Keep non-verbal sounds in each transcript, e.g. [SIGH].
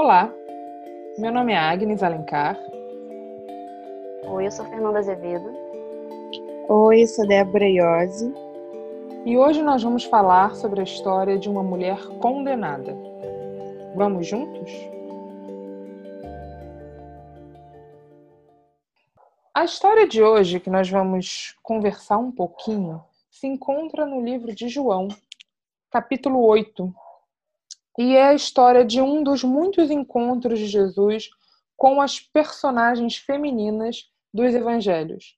Olá, meu nome é Agnes Alencar. Oi, eu sou Fernanda Azevedo. Oi, eu sou Débora Iose. E hoje nós vamos falar sobre a história de uma mulher condenada. Vamos juntos? A história de hoje, que nós vamos conversar um pouquinho, se encontra no livro de João, capítulo 8. E é a história de um dos muitos encontros de Jesus com as personagens femininas dos evangelhos.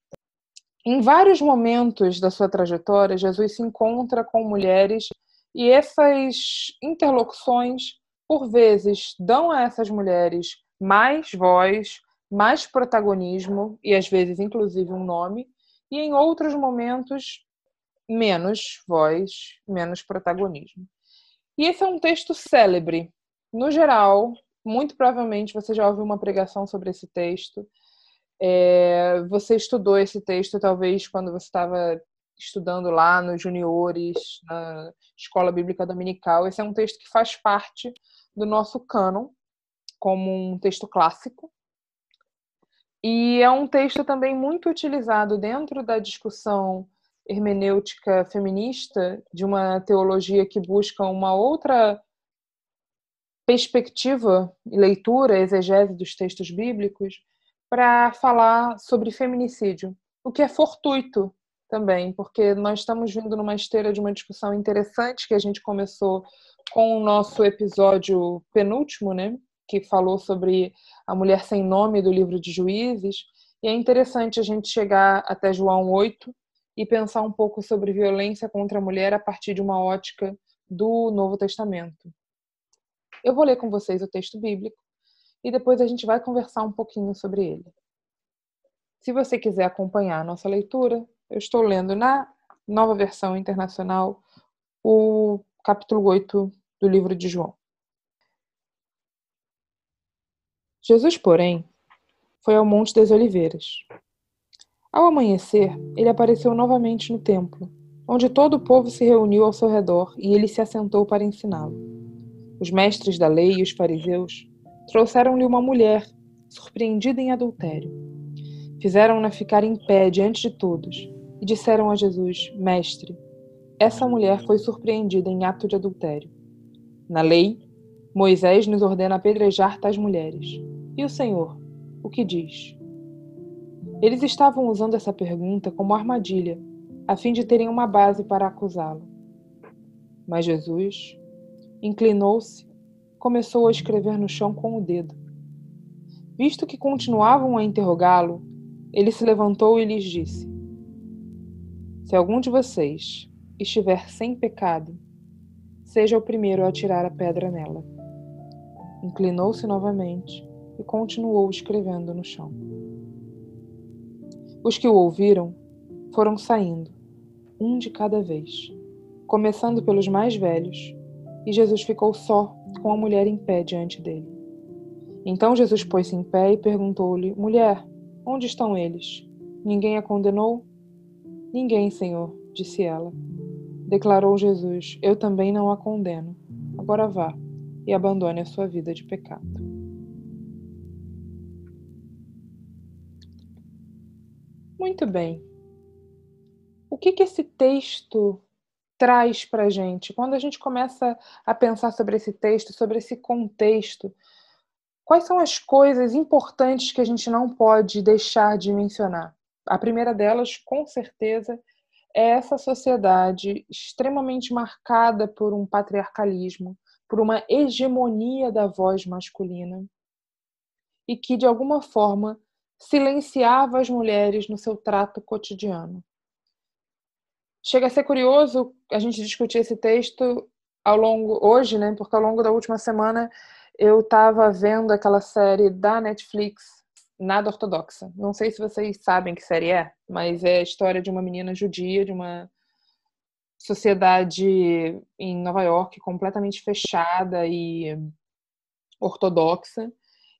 Em vários momentos da sua trajetória, Jesus se encontra com mulheres e essas interlocuções, por vezes, dão a essas mulheres mais voz, mais protagonismo e às vezes inclusive um nome, e em outros momentos menos voz, menos protagonismo. E esse é um texto célebre. No geral, muito provavelmente você já ouviu uma pregação sobre esse texto. É, você estudou esse texto talvez quando você estava estudando lá nos juniores, na escola bíblica dominical. Esse é um texto que faz parte do nosso cânon como um texto clássico. E é um texto também muito utilizado dentro da discussão hermenêutica feminista, de uma teologia que busca uma outra perspectiva e leitura, exegese dos textos bíblicos, para falar sobre feminicídio, o que é fortuito também, porque nós estamos vindo numa esteira de uma discussão interessante que a gente começou com o nosso episódio penúltimo, né, que falou sobre a mulher sem nome do livro de Juízes, e é interessante a gente chegar até João 8 e pensar um pouco sobre violência contra a mulher a partir de uma ótica do Novo Testamento. Eu vou ler com vocês o texto bíblico e depois a gente vai conversar um pouquinho sobre ele. Se você quiser acompanhar a nossa leitura, eu estou lendo na nova versão internacional o capítulo 8 do livro de João. Jesus, porém, foi ao Monte das Oliveiras. Ao amanhecer, ele apareceu novamente no templo, onde todo o povo se reuniu ao seu redor e ele se assentou para ensiná-lo. Os mestres da lei e os fariseus trouxeram-lhe uma mulher, surpreendida em adultério. Fizeram-na ficar em pé diante de todos e disseram a Jesus: Mestre, essa mulher foi surpreendida em ato de adultério. Na lei, Moisés nos ordena apedrejar tais mulheres. E o Senhor, o que diz? Eles estavam usando essa pergunta como armadilha, a fim de terem uma base para acusá-lo. Mas Jesus inclinou-se, começou a escrever no chão com o dedo. Visto que continuavam a interrogá-lo, ele se levantou e lhes disse: Se algum de vocês estiver sem pecado, seja o primeiro a atirar a pedra nela. Inclinou-se novamente e continuou escrevendo no chão. Os que o ouviram foram saindo, um de cada vez, começando pelos mais velhos, e Jesus ficou só com a mulher em pé diante dele. Então Jesus pôs-se em pé e perguntou-lhe: Mulher, onde estão eles? Ninguém a condenou? Ninguém, Senhor, disse ela. Declarou Jesus: Eu também não a condeno. Agora vá e abandone a sua vida de pecado. Muito bem. O que, que esse texto traz para a gente? Quando a gente começa a pensar sobre esse texto, sobre esse contexto, quais são as coisas importantes que a gente não pode deixar de mencionar? A primeira delas, com certeza, é essa sociedade extremamente marcada por um patriarcalismo, por uma hegemonia da voz masculina, e que, de alguma forma, silenciava as mulheres no seu trato cotidiano. Chega a ser curioso a gente discutir esse texto ao longo hoje, né? Porque ao longo da última semana eu estava vendo aquela série da Netflix Nada Ortodoxa. Não sei se vocês sabem que série é, mas é a história de uma menina judia de uma sociedade em Nova York completamente fechada e ortodoxa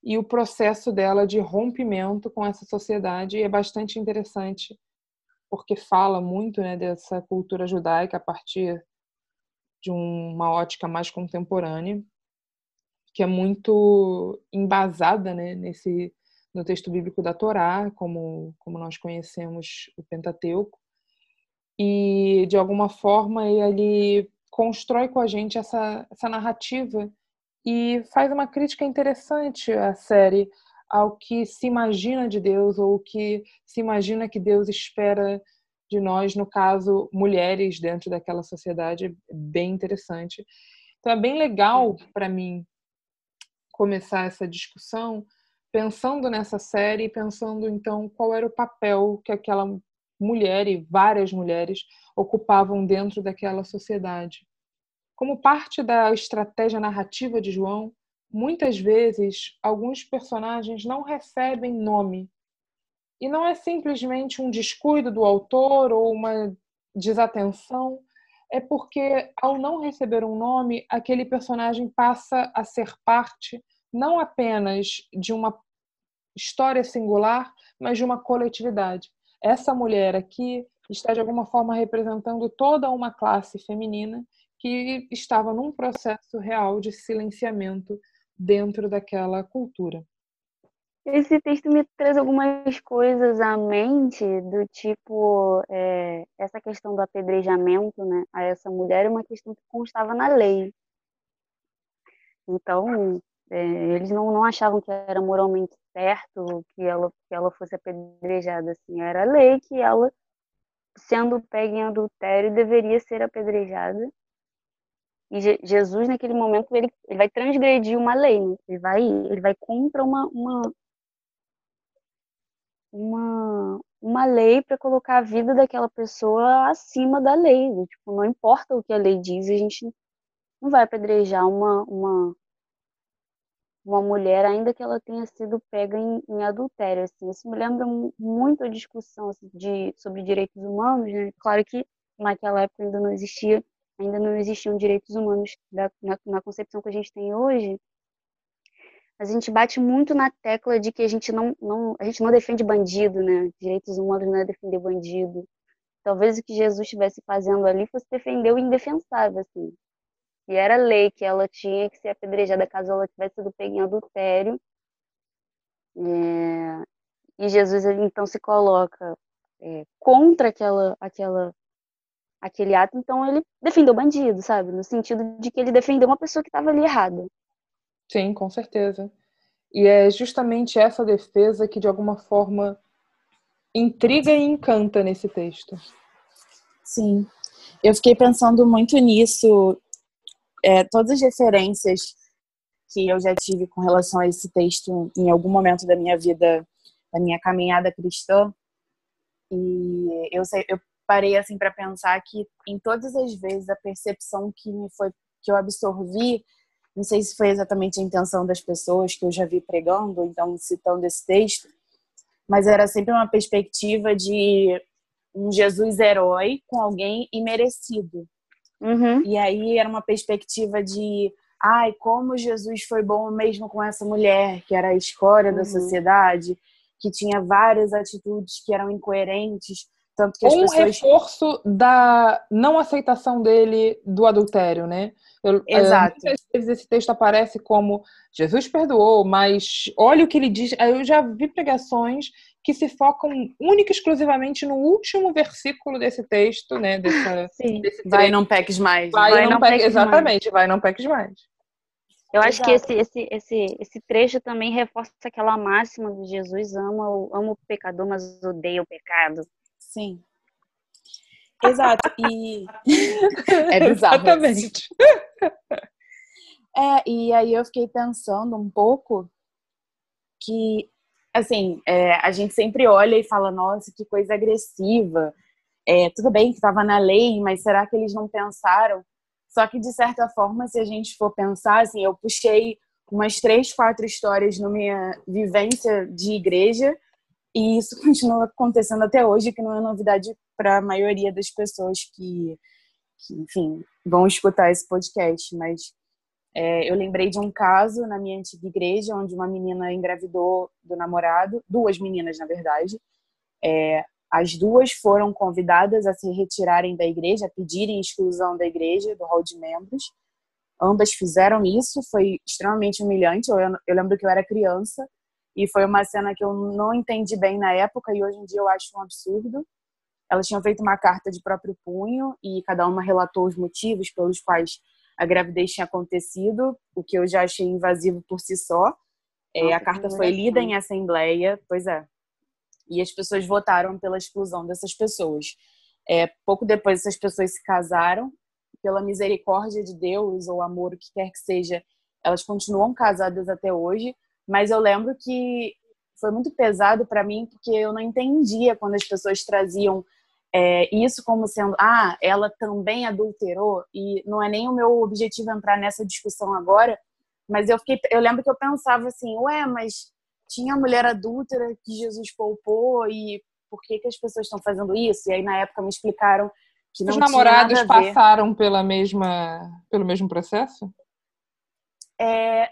e o processo dela de rompimento com essa sociedade é bastante interessante porque fala muito né, dessa cultura judaica a partir de uma ótica mais contemporânea. que é muito embasada né, nesse no texto bíblico da Torá, como, como nós conhecemos o Pentateuco, e de alguma forma ele constrói com a gente essa, essa narrativa e faz uma crítica interessante à série, ao que se imagina de Deus ou o que se imagina que Deus espera de nós, no caso, mulheres dentro daquela sociedade, é bem interessante. Então é bem legal para mim começar essa discussão pensando nessa série, pensando então qual era o papel que aquela mulher e várias mulheres ocupavam dentro daquela sociedade. Como parte da estratégia narrativa de João, muitas vezes alguns personagens não recebem nome. E não é simplesmente um descuido do autor ou uma desatenção, é porque ao não receber um nome, aquele personagem passa a ser parte não apenas de uma história singular, mas de uma coletividade. Essa mulher aqui está de alguma forma representando toda uma classe feminina que estava num processo real de silenciamento dentro daquela cultura. Esse texto me traz algumas coisas à mente, do tipo, é, essa questão do apedrejamento né, a essa mulher é uma questão que constava na lei. Então, é, eles não, não achavam que era moralmente certo que ela, que ela fosse apedrejada. Assim. Era lei que ela, sendo pega em adultério, deveria ser apedrejada. E Je Jesus, naquele momento, ele, ele vai transgredir uma lei. Né? Ele, vai, ele vai contra uma, uma, uma, uma lei para colocar a vida daquela pessoa acima da lei. Tipo, não importa o que a lei diz, a gente não vai apedrejar uma, uma, uma mulher, ainda que ela tenha sido pega em, em adultério. Assim. Isso me lembra muito a discussão assim, de, sobre direitos humanos. Né? Claro que naquela época ainda não existia, ainda não existiam direitos humanos da, na, na concepção que a gente tem hoje. A gente bate muito na tecla de que a gente não, não, a gente não defende bandido, né? Direitos humanos não é defender bandido. Talvez o que Jesus estivesse fazendo ali fosse defender o indefensável, assim. E era lei que ela tinha que ser apedrejada caso ela tivesse sido pega em adultério. É, e Jesus ele, então se coloca é, contra aquela, aquela, aquele ato, então ele defendeu o bandido, sabe? No sentido de que ele defendeu uma pessoa que estava ali errada. Sim, com certeza. E é justamente essa defesa que, de alguma forma, intriga e encanta nesse texto. Sim. Eu fiquei pensando muito nisso é, todas as referências que eu já tive com relação a esse texto em algum momento da minha vida, da minha caminhada cristã, e eu, sei, eu parei assim para pensar que em todas as vezes a percepção que me foi que eu absorvi, não sei se foi exatamente a intenção das pessoas que eu já vi pregando, então citando esse texto, mas era sempre uma perspectiva de um Jesus herói com alguém imerecido. Uhum. E aí era uma perspectiva de, ai, como Jesus foi bom mesmo com essa mulher, que era a escória uhum. da sociedade, que tinha várias atitudes que eram incoerentes. Tanto que as um pessoas... reforço da não aceitação dele do adultério, né? Eu, é, Exato. Muitas vezes esse texto aparece como Jesus perdoou, mas olha o que ele diz. Eu já vi pregações que se focam única e exclusivamente no último versículo desse texto, né? Dessa, [LAUGHS] Sim. vai não peques mais. Vai, vai não, não peques, exatamente, mais. vai não peques mais. Eu acho Exato. que esse, esse, esse, esse trecho também reforça aquela máxima de Jesus ama ama o pecador, mas odeia o pecado. Sim. Exato. E é bizarro. Exatamente. É, e aí eu fiquei pensando um pouco que assim, é, a gente sempre olha e fala, nossa, que coisa agressiva. É, tudo bem que estava na lei, mas será que eles não pensaram? Só que, de certa forma, se a gente for pensar, assim, eu puxei umas três, quatro histórias na minha vivência de igreja e isso [LAUGHS] continua acontecendo até hoje, que não é novidade para a maioria das pessoas que, que, enfim, vão escutar esse podcast, mas é, eu lembrei de um caso na minha antiga igreja, onde uma menina engravidou do namorado, duas meninas, na verdade. É, as duas foram convidadas a se retirarem da igreja, a pedirem exclusão da igreja, do hall de membros, ambas fizeram isso, foi extremamente humilhante. Eu, eu lembro que eu era criança e foi uma cena que eu não entendi bem na época e hoje em dia eu acho um absurdo. Elas tinham feito uma carta de próprio punho e cada uma relatou os motivos pelos quais a gravidez tinha acontecido, o que eu já achei invasivo por si só. É, a carta foi lida em assembleia, pois é. E as pessoas votaram pela exclusão dessas pessoas. É, pouco depois, essas pessoas se casaram. Pela misericórdia de Deus ou amor, o que quer que seja, elas continuam casadas até hoje. Mas eu lembro que foi muito pesado para mim porque eu não entendia quando as pessoas traziam é, isso como sendo, ah, ela também adulterou, e não é nem o meu objetivo entrar nessa discussão agora, mas eu fiquei, eu lembro que eu pensava assim, ué, mas tinha mulher adúltera que Jesus poupou e por que que as pessoas estão fazendo isso? E aí na época me explicaram que não Os namorados passaram pela mesma, pelo mesmo processo? É,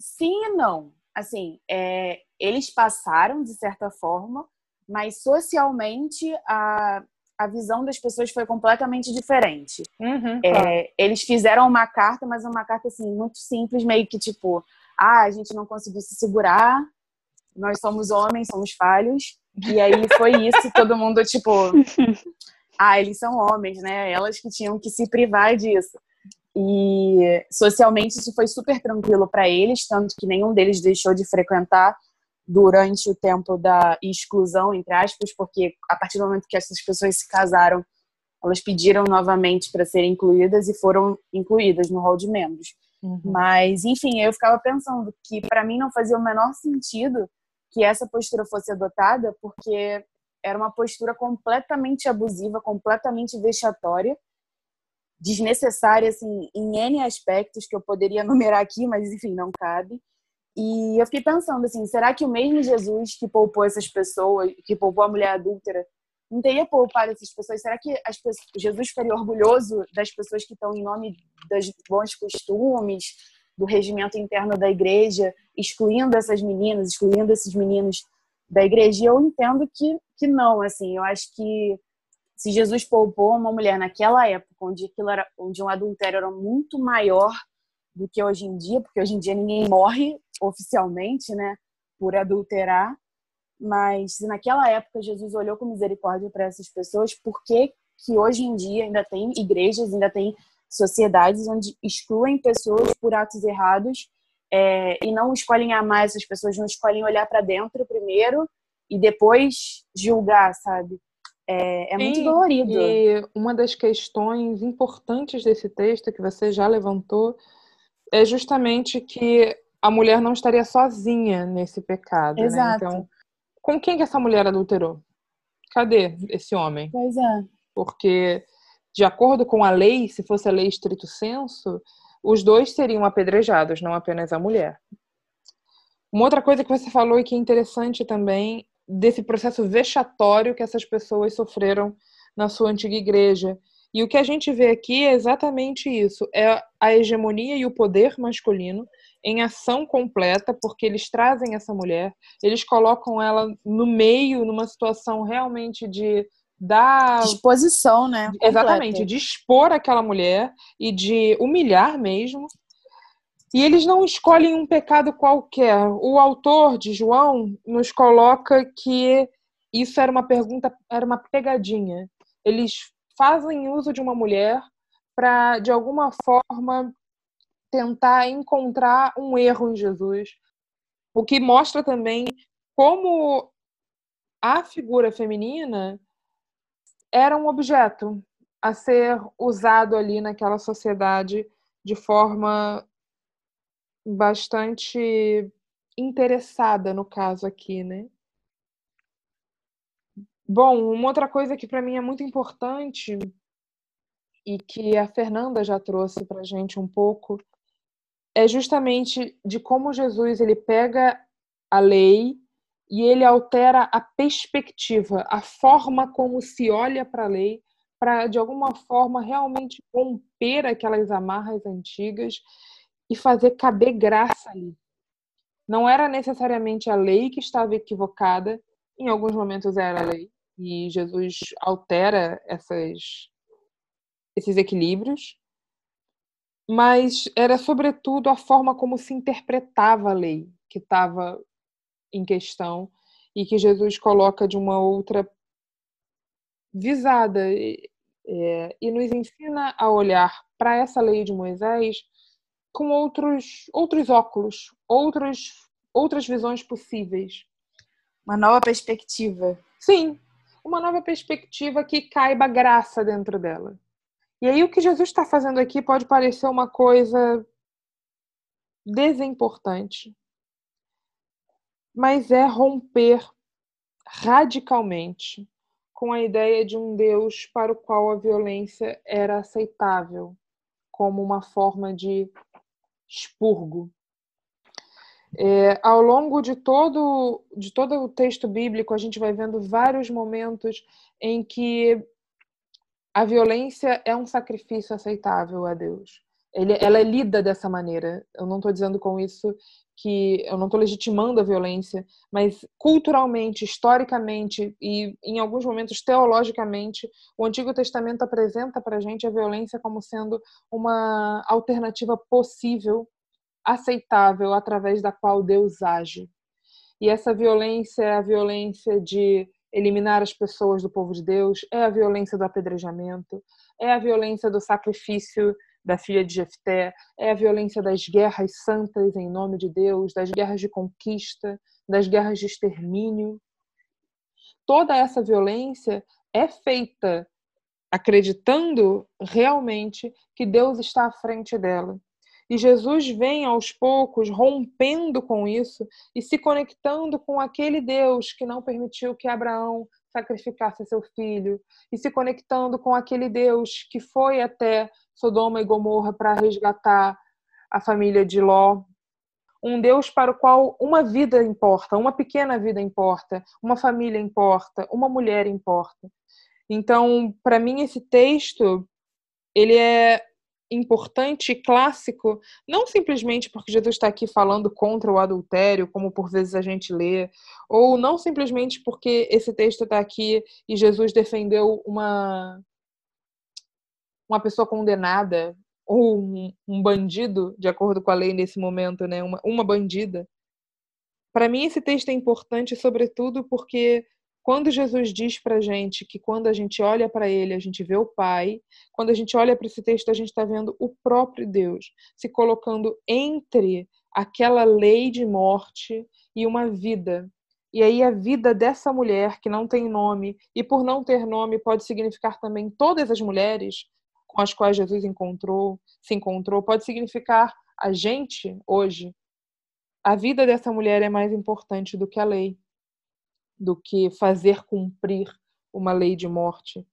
sim e não. Assim, é, eles passaram de certa forma, mas socialmente a, a visão das pessoas foi completamente diferente. Uhum, é, eles fizeram uma carta, mas uma carta assim muito simples, meio que tipo, ah, a gente não conseguiu se segurar, nós somos homens, somos falhos, e aí foi isso, todo mundo tipo, [LAUGHS] ah, eles são homens, né? Elas que tinham que se privar disso. E socialmente isso foi super tranquilo para eles, tanto que nenhum deles deixou de frequentar durante o tempo da exclusão, entre aspas, porque a partir do momento que essas pessoas se casaram, elas pediram novamente para serem incluídas e foram incluídas no hall de membros. Uhum. Mas, enfim, eu ficava pensando que para mim não fazia o menor sentido que essa postura fosse adotada, porque era uma postura completamente abusiva, completamente vexatória, desnecessária assim em N aspectos que eu poderia [LAUGHS] numerar aqui, mas enfim, não cabe. E eu fiquei pensando assim, será que o mesmo Jesus que poupou essas pessoas, que poupou a mulher adúltera, não teria poupado essas pessoas? Será que pessoas, Jesus ficaria orgulhoso das pessoas que estão em nome dos bons costumes, do regimento interno da igreja, excluindo essas meninas, excluindo esses meninos da igreja? E eu entendo que, que não, assim, eu acho que se Jesus poupou uma mulher naquela época, onde, aquilo era, onde um adultério era muito maior do que hoje em dia, porque hoje em dia ninguém morre oficialmente, né, por adulterar, mas se naquela época Jesus olhou com misericórdia para essas pessoas, por que que hoje em dia ainda tem igrejas, ainda tem sociedades onde excluem pessoas por atos errados é, e não escolhem amar essas pessoas, não escolhem olhar para dentro primeiro e depois julgar, sabe? É, é muito dolorido. E uma das questões importantes desse texto que você já levantou é justamente que a mulher não estaria sozinha nesse pecado, Exato. né? Então, com quem que essa mulher adulterou? Cadê esse homem? Pois é. Porque, de acordo com a lei, se fosse a lei estrito senso, os dois seriam apedrejados, não apenas a mulher. Uma outra coisa que você falou e que é interessante também, desse processo vexatório que essas pessoas sofreram na sua antiga igreja, e o que a gente vê aqui é exatamente isso: é a hegemonia e o poder masculino em ação completa, porque eles trazem essa mulher, eles colocam ela no meio, numa situação realmente de dar. Disposição, né? Completa. Exatamente, de expor aquela mulher e de humilhar mesmo. E eles não escolhem um pecado qualquer. O autor de João nos coloca que isso era uma pergunta, era uma pegadinha. Eles fazem uso de uma mulher para, de alguma forma, tentar encontrar um erro em Jesus. O que mostra também como a figura feminina era um objeto a ser usado ali naquela sociedade de forma bastante interessada no caso aqui, né? Bom, uma outra coisa que para mim é muito importante e que a Fernanda já trouxe para gente um pouco é justamente de como Jesus ele pega a lei e ele altera a perspectiva, a forma como se olha para a lei, para de alguma forma realmente romper aquelas amarras antigas e fazer caber graça ali. Não era necessariamente a lei que estava equivocada, em alguns momentos era a lei, e Jesus altera essas, esses equilíbrios. mas era sobretudo a forma como se interpretava a lei que estava em questão e que Jesus coloca de uma outra visada é, e nos ensina a olhar para essa lei de Moisés com outros outros óculos, outros outras visões possíveis, uma nova perspectiva. Sim, uma nova perspectiva que caiba graça dentro dela. E aí o que Jesus está fazendo aqui pode parecer uma coisa desimportante, mas é romper radicalmente com a ideia de um Deus para o qual a violência era aceitável como uma forma de expurgo. É, ao longo de todo, de todo o texto bíblico, a gente vai vendo vários momentos em que a violência é um sacrifício aceitável a Deus. Ele, ela é lida dessa maneira. Eu não estou dizendo com isso que eu não estou legitimando a violência, mas culturalmente, historicamente e em alguns momentos teologicamente, o Antigo Testamento apresenta para a gente a violência como sendo uma alternativa possível, aceitável, através da qual Deus age. E essa violência é a violência de eliminar as pessoas do povo de Deus, é a violência do apedrejamento, é a violência do sacrifício da filha de Jefté, é a violência das guerras santas em nome de Deus, das guerras de conquista, das guerras de extermínio. Toda essa violência é feita acreditando realmente que Deus está à frente dela. E Jesus vem aos poucos rompendo com isso e se conectando com aquele Deus que não permitiu que Abraão sacrificasse seu filho, e se conectando com aquele Deus que foi até Sodoma e Gomorra para resgatar a família de Ló. Um Deus para o qual uma vida importa, uma pequena vida importa, uma família importa, uma mulher importa. Então, para mim esse texto ele é importante e clássico, não simplesmente porque Jesus está aqui falando contra o adultério, como por vezes a gente lê, ou não simplesmente porque esse texto está aqui e Jesus defendeu uma uma pessoa condenada ou um, um, bandido, de acordo com a lei nesse momento, né? Uma, uma bandida. Para mim, esse texto é importante, sobretudo porque quando Jesus diz para gente que quando a gente olha para Ele, a gente vê o Pai, quando a gente olha para esse texto, a gente está vendo o próprio Deus se colocando entre aquela lei de morte e uma vida. E aí a vida dessa mulher que não tem nome, e por não ter nome pode significar também todas as mulheres, com as quais Jesus encontrou, se encontrou, pode significar a gente hoje. A vida dessa mulher é mais importante do que a lei, do que fazer cumprir uma lei de morte.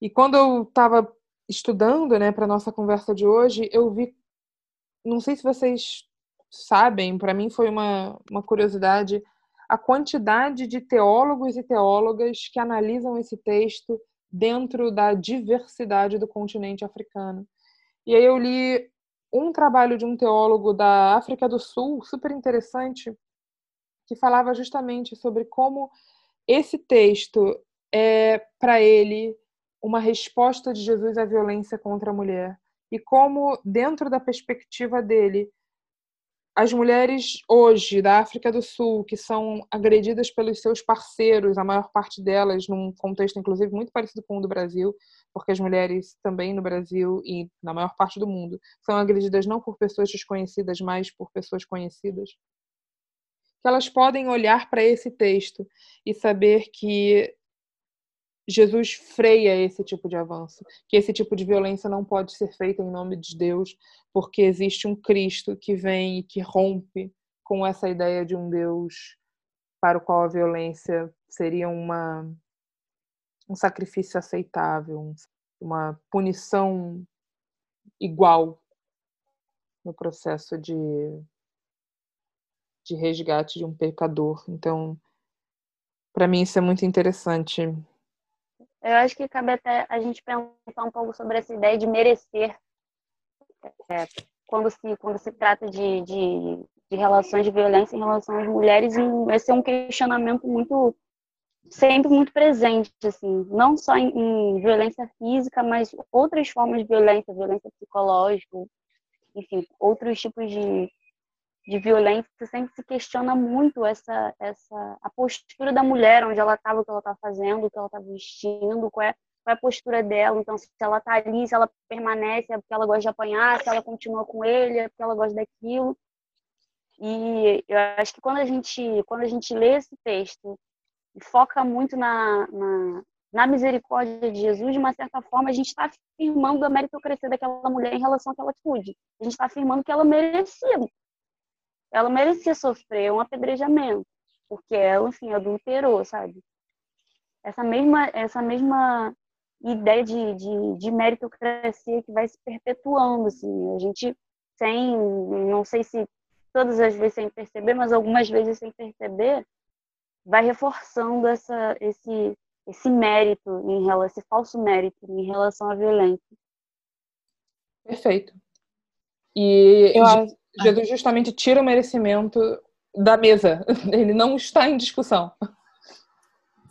E quando eu estava estudando, né, para nossa conversa de hoje, eu vi, não sei se vocês sabem, para mim foi uma, uma curiosidade, a quantidade de teólogos e teólogas que analisam esse texto dentro da diversidade do continente africano. E aí eu li um trabalho de um teólogo da África do Sul, super interessante, que falava justamente sobre como esse texto é para ele uma resposta de Jesus à violência contra a mulher e como dentro da perspectiva dele as mulheres hoje da África do Sul que são agredidas pelos seus parceiros, a maior parte delas num contexto inclusive muito parecido com o do Brasil, porque as mulheres também no Brasil e na maior parte do mundo são agredidas não por pessoas desconhecidas, mas por pessoas conhecidas. Que elas podem olhar para esse texto e saber que Jesus freia esse tipo de avanço, que esse tipo de violência não pode ser feita em nome de Deus, porque existe um Cristo que vem e que rompe com essa ideia de um Deus para o qual a violência seria uma um sacrifício aceitável, uma punição igual no processo de de resgate de um pecador. Então, para mim isso é muito interessante eu acho que cabe até a gente pensar um pouco sobre essa ideia de merecer é, quando, se, quando se trata de, de, de, relações de violência em relação às mulheres. Esse é um questionamento muito sempre muito presente, assim, não só em, em, violência física, mas outras formas de violência, violência psicológica, enfim, outros tipos de, de violência, sempre se questiona muito essa, essa a postura da mulher, onde ela estava, o que ela está fazendo, o que ela está vestindo, qual é, qual é a postura dela, então se ela está ali, se ela permanece, é porque ela gosta de apanhar, se ela continua com ele, é porque ela gosta daquilo. E eu acho que quando a gente, quando a gente lê esse texto e foca muito na, na, na misericórdia de Jesus, de uma certa forma, a gente está afirmando a meritocracia daquela mulher em relação àquela atitude. A gente está afirmando que ela merecia. Ela merecia sofrer um apedrejamento, porque ela, enfim, adulterou, sabe? Essa mesma, essa mesma ideia de, de, de meritocracia que vai se perpetuando, assim. A gente, sem, não sei se todas as vezes sem perceber, mas algumas vezes sem perceber, vai reforçando essa, esse, esse mérito, em relação, esse falso mérito em relação à violência. Perfeito. E Eu Jesus justamente tira o merecimento da mesa. [LAUGHS] Ele não está em discussão.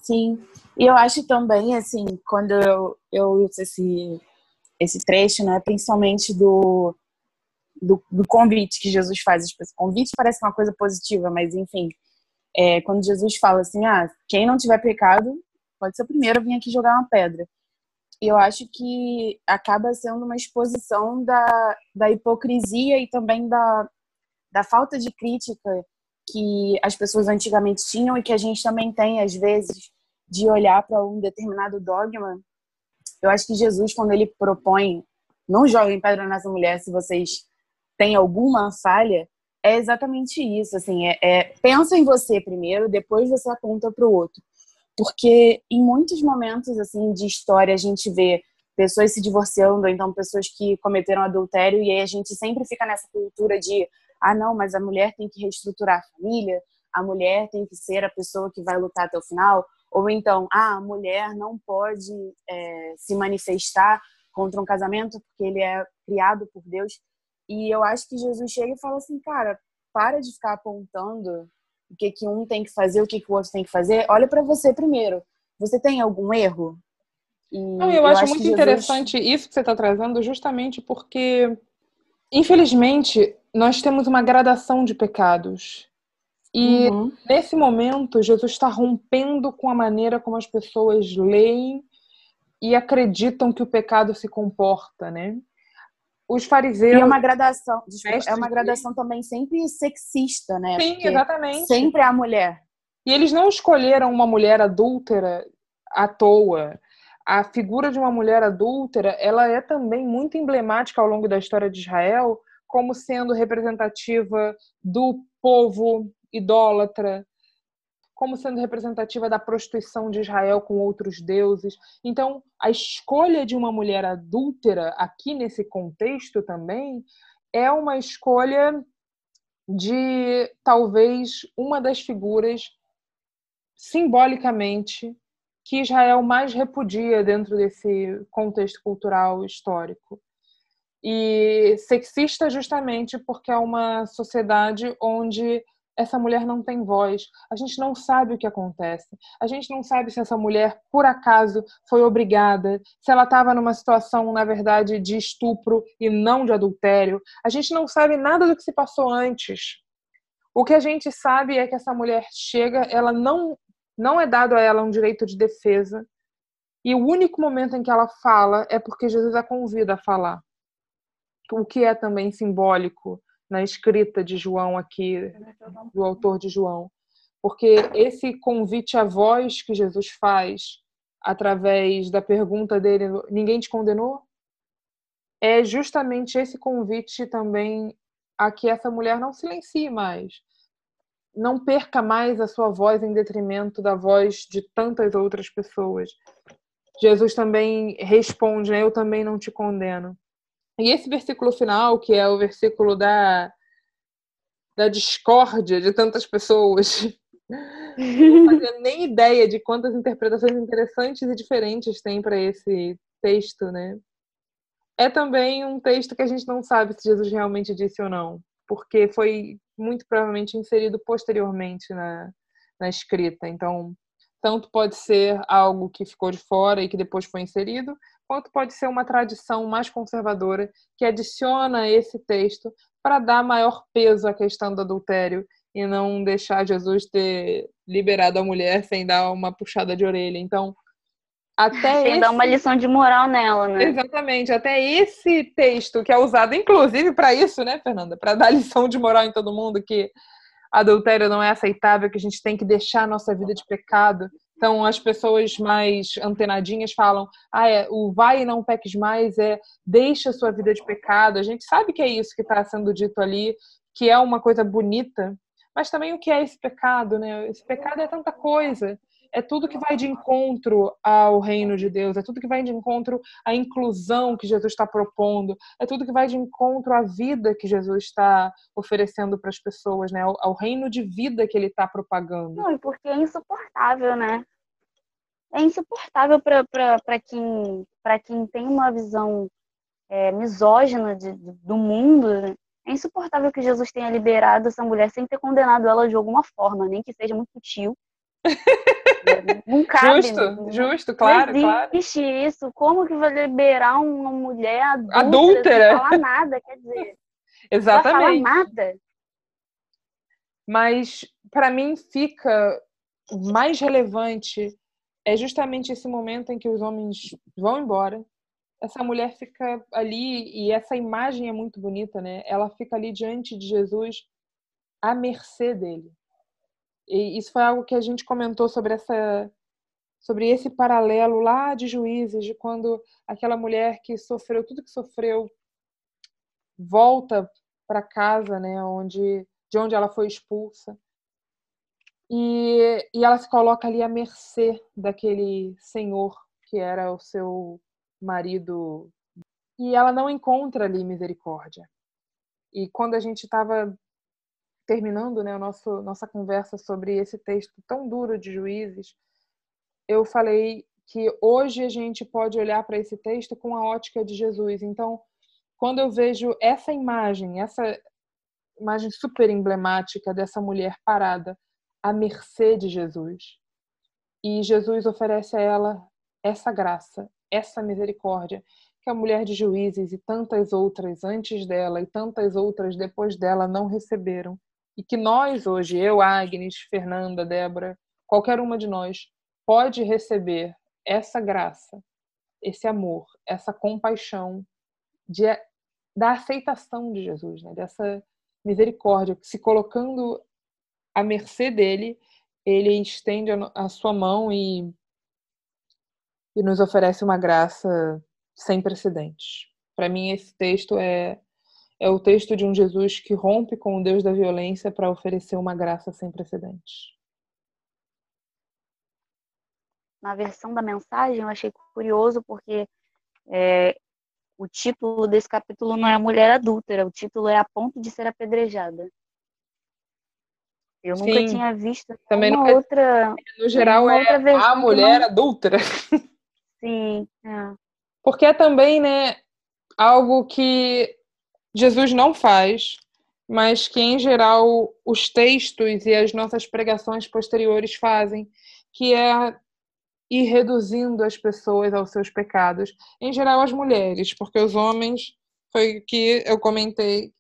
Sim. E eu acho também, assim, quando eu, eu uso esse, esse trecho, né, principalmente do, do, do convite que Jesus faz. Convite parece uma coisa positiva, mas enfim, é, quando Jesus fala assim, ah, quem não tiver pecado, pode ser o primeiro a vir aqui jogar uma pedra. Eu acho que acaba sendo uma exposição da, da hipocrisia e também da, da falta de crítica que as pessoas antigamente tinham e que a gente também tem, às vezes, de olhar para um determinado dogma. Eu acho que Jesus, quando ele propõe, não joguem pedra nessa mulher se vocês têm alguma falha, é exatamente isso, assim, é, é pensa em você primeiro, depois você aponta para o outro, porque em muitos momentos assim de história a gente vê pessoas se divorciando, então pessoas que cometeram adultério e aí a gente sempre fica nessa cultura de ah não, mas a mulher tem que reestruturar a família, a mulher tem que ser a pessoa que vai lutar até o final, ou então ah a mulher não pode é, se manifestar contra um casamento porque ele é criado por Deus. E eu acho que Jesus chega e fala assim, cara, para de ficar apontando o que, que um tem que fazer, o que, que o outro tem que fazer. Olha para você primeiro. Você tem algum erro? E Não, eu, eu acho, acho muito Jesus... interessante isso que você está trazendo, justamente porque, infelizmente, nós temos uma gradação de pecados. E uhum. nesse momento, Jesus está rompendo com a maneira como as pessoas leem e acreditam que o pecado se comporta, né? Os fariseus. E é uma gradação, desculpa, é uma gradação também sempre sexista, né? Sim, Porque exatamente. Sempre é a mulher. E eles não escolheram uma mulher adúltera à toa. A figura de uma mulher adúltera, ela é também muito emblemática ao longo da história de Israel, como sendo representativa do povo idólatra, como sendo representativa da prostituição de Israel com outros deuses. Então, a escolha de uma mulher adúltera aqui nesse contexto também é uma escolha de talvez uma das figuras simbolicamente que Israel mais repudia dentro desse contexto cultural histórico. E sexista justamente porque é uma sociedade onde essa mulher não tem voz. A gente não sabe o que acontece. A gente não sabe se essa mulher, por acaso, foi obrigada, se ela estava numa situação, na verdade, de estupro e não de adultério. A gente não sabe nada do que se passou antes. O que a gente sabe é que essa mulher chega, ela não não é dado a ela um direito de defesa. E o único momento em que ela fala é porque Jesus a convida a falar. O que é também simbólico na escrita de João aqui, do autor de João. Porque esse convite à voz que Jesus faz através da pergunta dele, ninguém te condenou? É justamente esse convite também a que essa mulher não silencie mais, não perca mais a sua voz em detrimento da voz de tantas outras pessoas. Jesus também responde, né? eu também não te condeno. E esse versículo final, que é o versículo da, da discórdia de tantas pessoas, [LAUGHS] não fazia nem ideia de quantas interpretações interessantes e diferentes tem para esse texto, né? É também um texto que a gente não sabe se Jesus realmente disse ou não, porque foi muito provavelmente inserido posteriormente na, na escrita. Então, Tanto pode ser algo que ficou de fora e que depois foi inserido, quanto pode ser uma tradição mais conservadora que adiciona esse texto para dar maior peso à questão do adultério e não deixar Jesus ter liberado a mulher sem dar uma puxada de orelha. Então, até sem esse... dar uma lição de moral nela, né? Exatamente, até esse texto que é usado inclusive para isso, né, Fernanda, para dar [LAUGHS] lição de moral em todo mundo que adultério não é aceitável, que a gente tem que deixar a nossa vida de pecado. Então, as pessoas mais antenadinhas falam: ah, é, o vai e não peques mais é deixa a sua vida de pecado. A gente sabe que é isso que está sendo dito ali, que é uma coisa bonita, mas também o que é esse pecado, né? Esse pecado é tanta coisa é tudo que vai de encontro ao reino de Deus, é tudo que vai de encontro à inclusão que Jesus está propondo, é tudo que vai de encontro à vida que Jesus está oferecendo para as pessoas, né? Ao, ao, reino de vida que ele está propagando. Não, e porque é insuportável, né? É insuportável para quem, quem tem uma visão é, misógina de, do mundo. Né? É insuportável que Jesus tenha liberado essa mulher sem ter condenado ela de alguma forma, nem que seja muito sutil. Não cabe. Justo, não, justo, claro, não existe claro. isso. Como que vai liberar uma mulher adulta, adúltera? sem falar nada, quer dizer. [LAUGHS] Exatamente. Não falar nada. Mas para mim fica mais relevante é justamente esse momento em que os homens vão embora. Essa mulher fica ali e essa imagem é muito bonita, né? Ela fica ali diante de Jesus à mercê dele. E isso foi algo que a gente comentou sobre essa sobre esse paralelo lá de juízes, de quando aquela mulher que sofreu tudo que sofreu volta para casa, né, onde de onde ela foi expulsa. E, e ela se coloca ali à mercê daquele senhor que era o seu marido. E ela não encontra ali misericórdia. E quando a gente estava terminando né, a nosso, nossa conversa sobre esse texto tão duro de Juízes, eu falei que hoje a gente pode olhar para esse texto com a ótica de Jesus. Então, quando eu vejo essa imagem, essa imagem super emblemática dessa mulher parada à mercê de Jesus, e Jesus oferece a ela essa graça, essa misericórdia que a mulher de Juízes e tantas outras antes dela e tantas outras depois dela não receberam e que nós hoje, eu, Agnes, Fernanda, Débora, qualquer uma de nós, pode receber essa graça, esse amor, essa compaixão de, da aceitação de Jesus, né? dessa misericórdia, se colocando à mercê dele, ele estende a, sua mão e, e nos oferece uma graça sem precedentes. Para mim, esse texto é é o texto de um Jesus que rompe com o Deus da violência para oferecer uma graça sem precedentes. Na versão da mensagem, eu achei curioso porque é, o título desse capítulo não é mulher adúltera, o título é a ponto de ser apedrejada. Eu nunca Sim, tinha visto também uma outra. No geral, é a mulher não... adúltera. Sim. É. Porque é também, né, algo que Jesus não faz, mas que em geral os textos e as nossas pregações posteriores fazem, que é ir reduzindo as pessoas aos seus pecados, em geral as mulheres, porque os homens foi o que eu comentei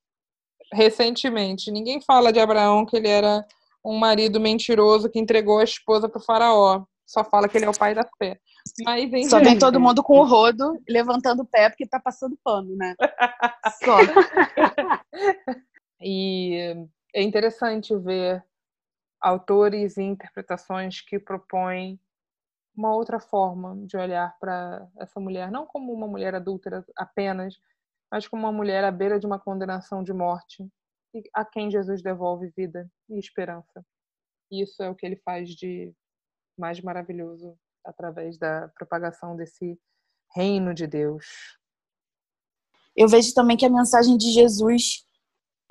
recentemente. Ninguém fala de Abraão que ele era um marido mentiroso que entregou a esposa para o faraó. Só fala que ele é o pai da fé. Mas, Só vem todo mundo com o rodo levantando o pé porque tá passando pano, né? [LAUGHS] Só. e é interessante ver autores e interpretações que propõem uma outra forma de olhar para essa mulher, não como uma mulher adúltera apenas, mas como uma mulher à beira de uma condenação de morte a quem Jesus devolve vida e esperança. Isso é o que ele faz de mais maravilhoso através da propagação desse reino de Deus. Eu vejo também que a mensagem de Jesus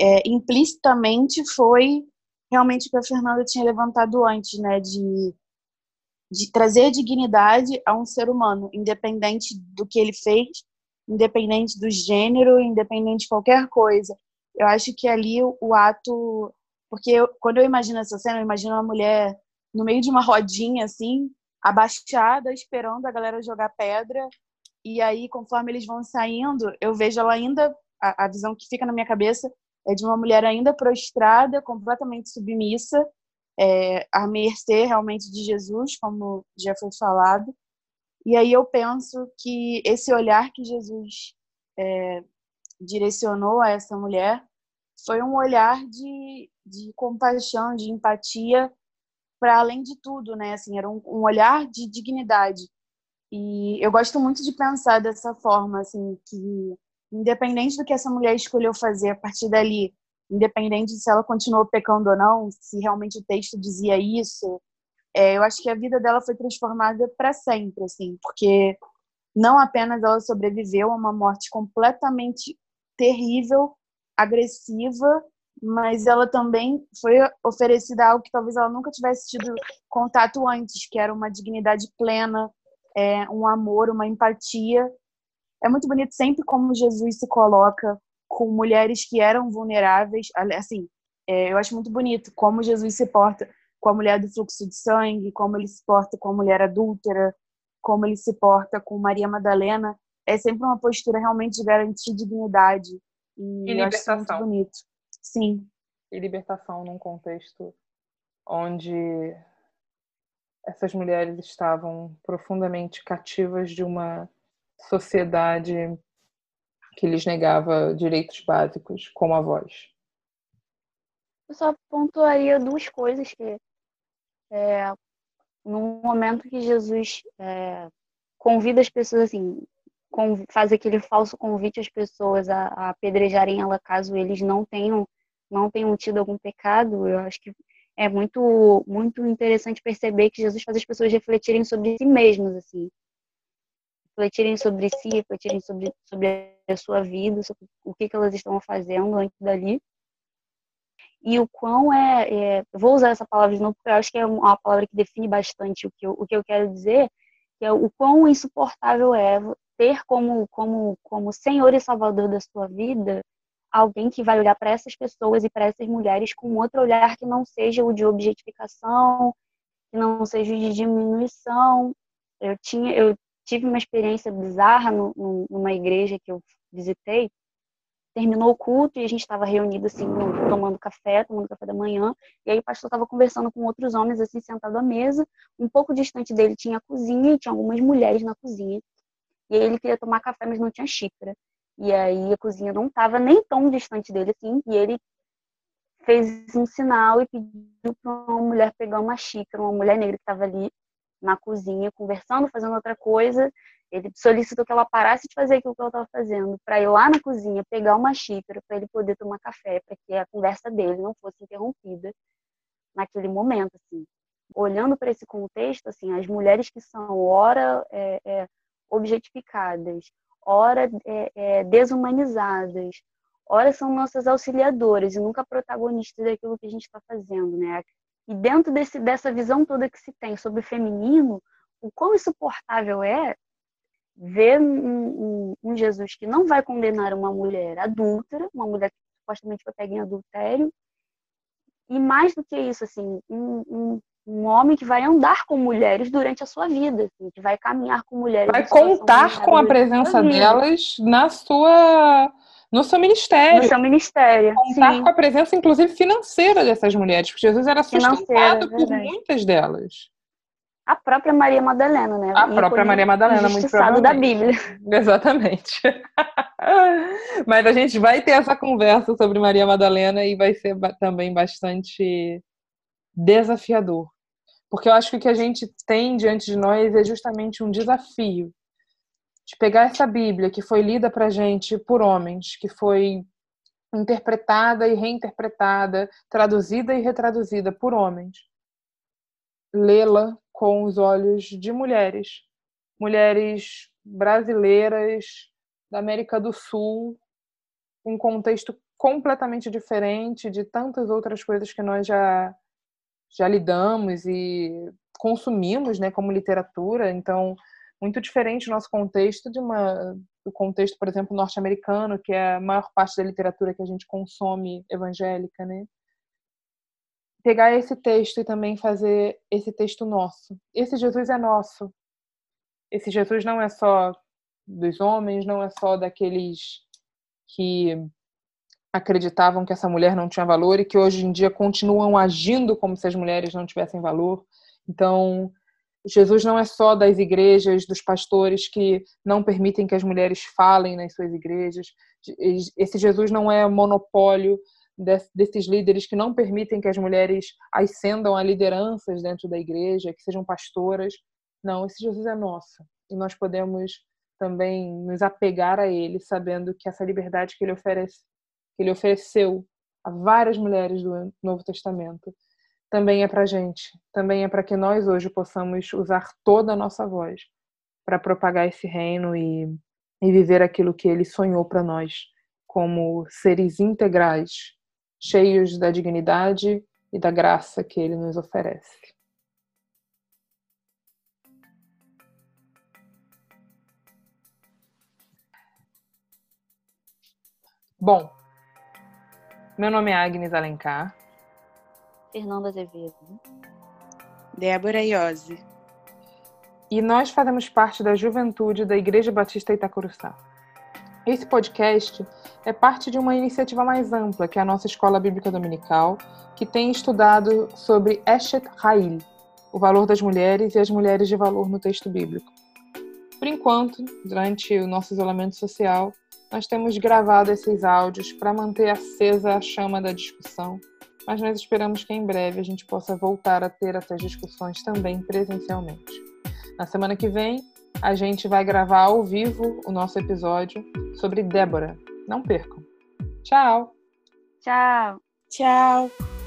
é, implicitamente foi realmente o que a Fernanda tinha levantado antes, né, de, de trazer dignidade a um ser humano, independente do que ele fez, independente do gênero, independente de qualquer coisa. Eu acho que ali o, o ato, porque eu, quando eu imagino essa cena, eu imagino uma mulher no meio de uma rodinha, assim, abaixada, esperando a galera jogar pedra. E aí, conforme eles vão saindo, eu vejo ela ainda, a, a visão que fica na minha cabeça é de uma mulher ainda prostrada, completamente submissa, é, à mercê realmente de Jesus, como já foi falado. E aí eu penso que esse olhar que Jesus é, direcionou a essa mulher foi um olhar de, de compaixão, de empatia, para além de tudo, né? Assim, era um, um, olhar de dignidade. E eu gosto muito de pensar dessa forma, assim, que independente do que essa mulher escolheu fazer a partir dali, independente se ela continuou pecando ou não, se realmente o texto dizia isso, é, eu acho que a vida dela foi transformada para sempre, assim, porque não apenas ela sobreviveu a uma morte completamente terrível, agressiva, mas ela também foi oferecida algo que talvez ela nunca tivesse tido contato antes, que era uma dignidade plena, é, um amor, uma empatia. É muito bonito sempre como Jesus se coloca com mulheres que eram vulneráveis. Assim, é, eu acho muito bonito como Jesus se porta com a mulher do fluxo de sangue, como ele se porta com a mulher adúltera, como ele se porta com Maria Madalena. É sempre uma postura realmente de garantir dignidade. E, e libertação. muito bonito. Sim. E libertação num contexto onde essas mulheres estavam profundamente cativas de uma sociedade que lhes negava direitos básicos, como a voz. Eu só pontuaria duas coisas que é, no momento que Jesus é, convida as pessoas assim, faz aquele falso convite às pessoas a, a apedrejarem ela caso eles não tenham não tenham tido algum pecado, eu acho que é muito muito interessante perceber que Jesus faz as pessoas refletirem sobre si mesmas assim. Refletirem sobre si refletirem sobre sobre a sua vida sobre o que que elas estão fazendo antes dali. E o quão é, é, vou usar essa palavra de novo porque eu acho que é uma palavra que define bastante o que eu, o que eu quero dizer que é o quão insuportável é ter como como como Senhor e Salvador da sua vida alguém que vai olhar para essas pessoas e para essas mulheres com outro olhar que não seja o de objetificação, que não seja o de diminuição. Eu tinha, eu tive uma experiência bizarra no, numa igreja que eu visitei. Terminou o culto e a gente estava reunido assim, tomando café, tomando café da manhã. E aí o pastor estava conversando com outros homens assim sentado à mesa. Um pouco distante dele tinha a cozinha e tinha algumas mulheres na cozinha. E aí ele queria tomar café, mas não tinha xícara. E aí a cozinha não estava nem tão distante dele assim, e ele fez um sinal e pediu para uma mulher pegar uma xícara, uma mulher negra que estava ali na cozinha conversando, fazendo outra coisa. Ele solicitou que ela parasse de fazer aquilo que ela estava fazendo, para ir lá na cozinha pegar uma xícara para ele poder tomar café, para que a conversa dele não fosse interrompida naquele momento, assim. Olhando para esse contexto, assim, as mulheres que são ora é, é, objetificadas, ora é, é, desumanizadas, ora são nossas auxiliadoras e nunca protagonistas daquilo que a gente está fazendo, né? E dentro desse, dessa visão toda que se tem sobre o feminino, o quão insuportável é ver um, um, um Jesus que não vai condenar uma mulher adúltera, uma mulher que supostamente foi pega em adultério, e mais do que isso, assim, um, um, um homem que vai andar com mulheres durante a sua vida, assim, que vai caminhar com mulheres. Vai contar com a presença delas na sua no seu ministério. No seu ministério. Contar sim. com a presença, inclusive, financeira dessas mulheres, porque Jesus era sustentado por muitas delas. A própria Maria Madalena, né? A e própria Maria Madalena, muito provavelmente. da Bíblia. [LAUGHS] Exatamente. [LAUGHS] Mas a gente vai ter essa conversa sobre Maria Madalena e vai ser também bastante desafiador. Porque eu acho que o que a gente tem diante de nós é justamente um desafio de pegar essa Bíblia que foi lida para gente por homens, que foi interpretada e reinterpretada, traduzida e retraduzida por homens, lê-la com os olhos de mulheres, mulheres brasileiras da América do Sul, um contexto completamente diferente de tantas outras coisas que nós já já lidamos e consumimos, né, como literatura. Então, muito diferente o nosso contexto de uma do contexto, por exemplo, norte-americano, que é a maior parte da literatura que a gente consome evangélica, né? pegar esse texto e também fazer esse texto nosso. Esse Jesus é nosso. Esse Jesus não é só dos homens, não é só daqueles que acreditavam que essa mulher não tinha valor e que hoje em dia continuam agindo como se as mulheres não tivessem valor. Então, Jesus não é só das igrejas, dos pastores que não permitem que as mulheres falem nas suas igrejas. Esse Jesus não é monopólio desses líderes que não permitem que as mulheres ascendam a lideranças dentro da igreja, que sejam pastoras. Não, esse Jesus é nosso. E nós podemos também nos apegar a ele, sabendo que essa liberdade que ele oferece, que ele ofereceu a várias mulheres do Novo Testamento, também é para gente, também é para que nós hoje possamos usar toda a nossa voz para propagar esse reino e, e viver aquilo que ele sonhou para nós, como seres integrais, cheios da dignidade e da graça que ele nos oferece. Bom, meu nome é Agnes Alencar. Fernanda Azevedo. Débora Iose. E nós fazemos parte da juventude da Igreja Batista Itacuruçá. Esse podcast é parte de uma iniciativa mais ampla, que é a nossa Escola Bíblica Dominical, que tem estudado sobre Eshet Ha'il, o valor das mulheres e as mulheres de valor no texto bíblico. Por enquanto, durante o nosso isolamento social, nós temos gravado esses áudios para manter acesa a chama da discussão, mas nós esperamos que em breve a gente possa voltar a ter essas discussões também presencialmente. Na semana que vem, a gente vai gravar ao vivo o nosso episódio sobre Débora. Não percam. Tchau! Tchau! Tchau!